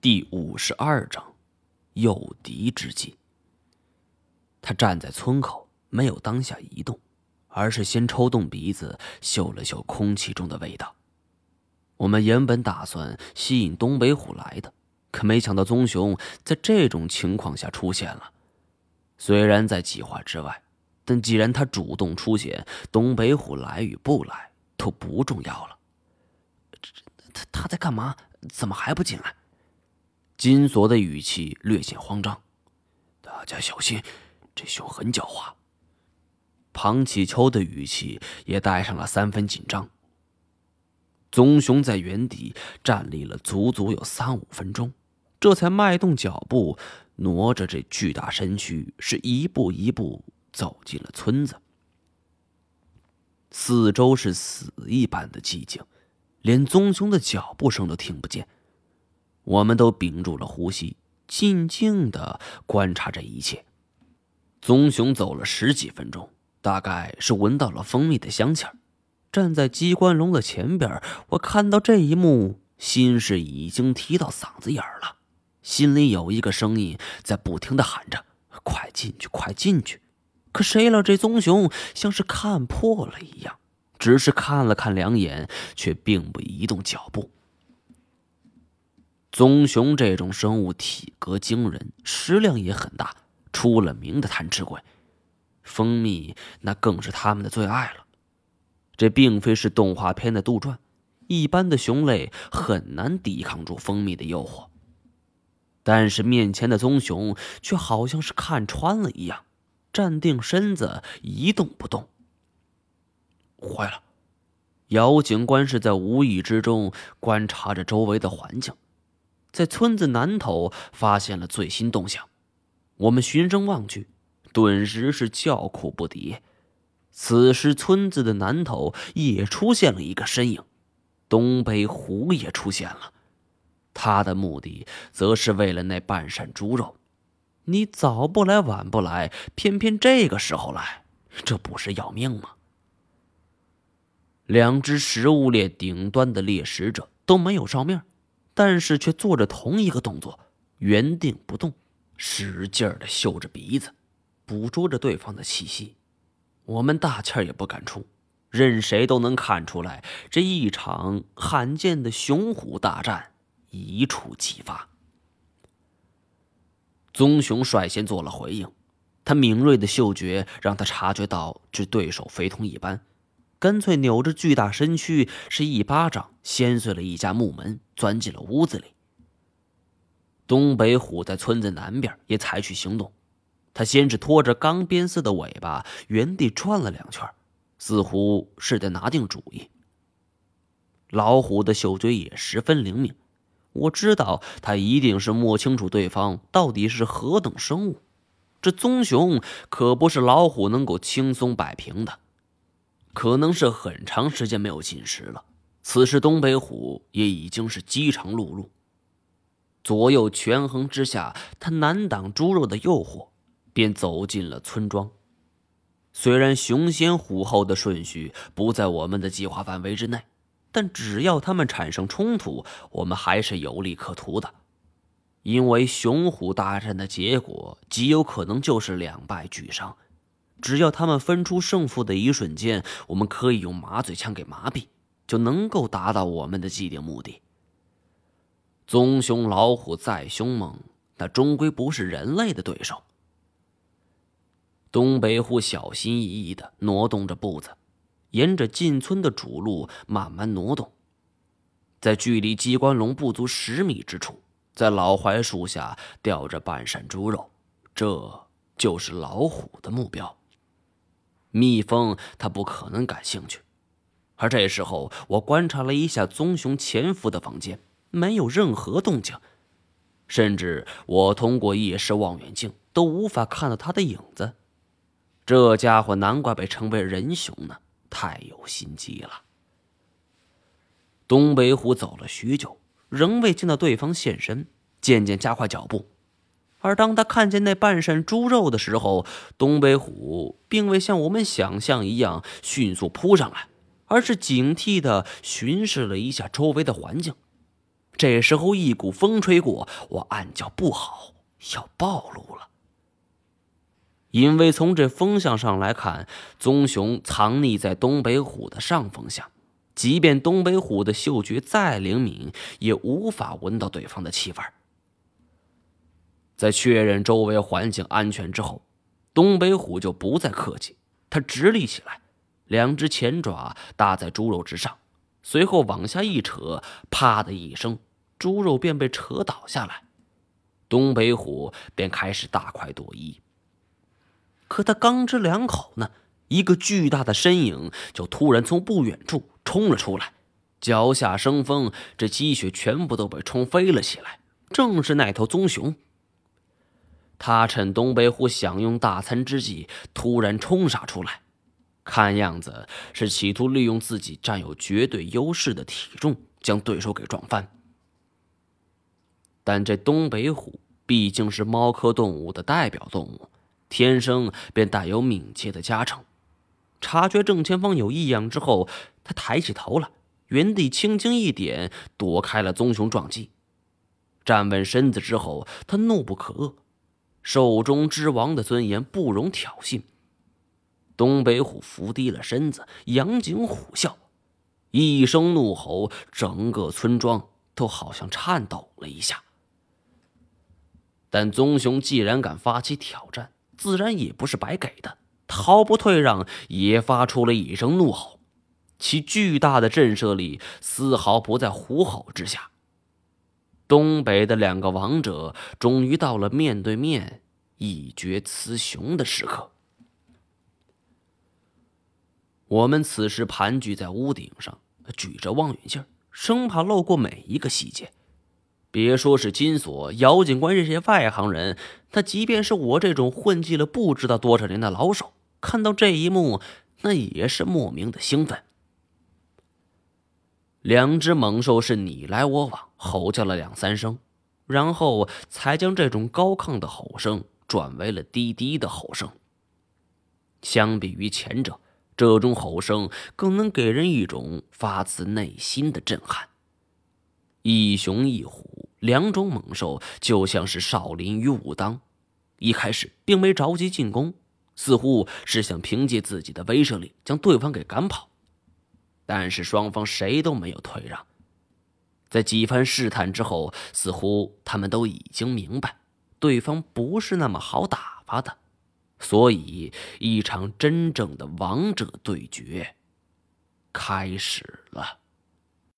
第五十二章，诱敌之计。他站在村口，没有当下移动，而是先抽动鼻子，嗅了嗅空气中的味道。我们原本打算吸引东北虎来的，可没想到棕熊在这种情况下出现了。虽然在计划之外，但既然他主动出现，东北虎来与不来都不重要了。他他在干嘛？怎么还不进来？金锁的语气略显慌张，大家小心，这熊很狡猾。庞启秋的语气也带上了三分紧张。棕熊在原地站立了足足有三五分钟，这才迈动脚步，挪着这巨大身躯，是一步一步走进了村子。四周是死一般的寂静，连棕熊的脚步声都听不见。我们都屏住了呼吸，静静的观察着一切。棕熊走了十几分钟，大概是闻到了蜂蜜的香气儿。站在机关笼的前边，我看到这一幕，心是已经提到嗓子眼儿了，心里有一个声音在不停的喊着：“快进去，快进去！”可谁料这棕熊像是看破了一样，只是看了看两眼，却并不移动脚步。棕熊这种生物体格惊人，食量也很大，出了名的贪吃鬼。蜂蜜那更是他们的最爱了。这并非是动画片的杜撰，一般的熊类很难抵抗住蜂蜜的诱惑。但是面前的棕熊却好像是看穿了一样，站定身子一动不动。坏了！姚警官是在无意之中观察着周围的环境。在村子南头发现了最新动向，我们循声望去，顿时是叫苦不迭。此时，村子的南头也出现了一个身影，东北虎也出现了。他的目的则是为了那半扇猪肉。你早不来，晚不来，偏偏这个时候来，这不是要命吗？两只食物链顶端的猎食者都没有照面。但是却做着同一个动作，原定不动，使劲的嗅着鼻子，捕捉着对方的气息。我们大气儿也不敢出，任谁都能看出来，这一场罕见的雄虎大战一触即发。棕熊率先做了回应，他敏锐的嗅觉让他察觉到这对手非同一般。干脆扭着巨大身躯，是一巴掌掀碎了一家木门，钻进了屋子里。东北虎在村子南边也采取行动，他先是拖着钢鞭似的尾巴原地转了两圈，似乎是在拿定主意。老虎的嗅觉也十分灵敏，我知道他一定是摸清楚对方到底是何等生物。这棕熊可不是老虎能够轻松摆平的。可能是很长时间没有进食了，此时东北虎也已经是饥肠辘辘。左右权衡之下，他难挡猪肉的诱惑，便走进了村庄。虽然雄先虎后的顺序不在我们的计划范围之内，但只要他们产生冲突，我们还是有利可图的。因为雄虎大战的结果极有可能就是两败俱伤。只要他们分出胜负的一瞬间，我们可以用麻醉枪给麻痹，就能够达到我们的既定目的。棕熊老虎再凶猛，那终归不是人类的对手。东北虎小心翼翼的挪动着步子，沿着进村的主路慢慢挪动，在距离机关笼不足十米之处，在老槐树下吊着半扇猪肉，这就是老虎的目标。蜜蜂，他不可能感兴趣。而这时候，我观察了一下棕熊潜伏的房间，没有任何动静，甚至我通过夜视望远镜都无法看到他的影子。这家伙难怪被称为人熊呢，太有心机了。东北虎走了许久，仍未见到对方现身，渐渐加快脚步。而当他看见那半扇猪肉的时候，东北虎并未像我们想象一样迅速扑上来，而是警惕地巡视了一下周围的环境。这时候一股风吹过，我暗叫不好，要暴露了。因为从这风向上来看，棕熊藏匿在东北虎的上风向，即便东北虎的嗅觉再灵敏，也无法闻到对方的气味。在确认周围环境安全之后，东北虎就不再客气，它直立起来，两只前爪搭在猪肉之上，随后往下一扯，啪的一声，猪肉便被扯倒下来，东北虎便开始大快朵颐。可他刚吃两口呢，一个巨大的身影就突然从不远处冲了出来，脚下生风，这积雪全部都被冲飞了起来。正是那头棕熊。他趁东北虎享用大餐之际，突然冲杀出来，看样子是企图利用自己占有绝对优势的体重，将对手给撞翻。但这东北虎毕竟是猫科动物的代表动物。天生便带有敏捷的加成，察觉正前方有异样之后，他抬起头来，原地轻轻一点，躲开了棕熊撞击。站稳身子之后，他怒不可遏，兽中之王的尊严不容挑衅。东北虎伏低了身子，仰颈虎啸，一声怒吼，整个村庄都好像颤抖了一下。但棕熊既然敢发起挑战，自然也不是白给的，毫不退让，也发出了一声怒吼，其巨大的震慑力丝毫不在虎吼之下。东北的两个王者终于到了面对面一决雌雄的时刻。我们此时盘踞在屋顶上，举着望远镜，生怕漏过每一个细节。别说是金锁、姚警官这些外行人，他即便是我这种混迹了不知道多少年的老手，看到这一幕，那也是莫名的兴奋。两只猛兽是你来我往，吼叫了两三声，然后才将这种高亢的吼声转为了低低的吼声。相比于前者，这种吼声更能给人一种发自内心的震撼。一雄一虎，两种猛兽就像是少林与武当，一开始并没着急进攻，似乎是想凭借自己的威慑力将对方给赶跑。但是双方谁都没有退让，在几番试探之后，似乎他们都已经明白，对方不是那么好打发的，所以一场真正的王者对决开始了。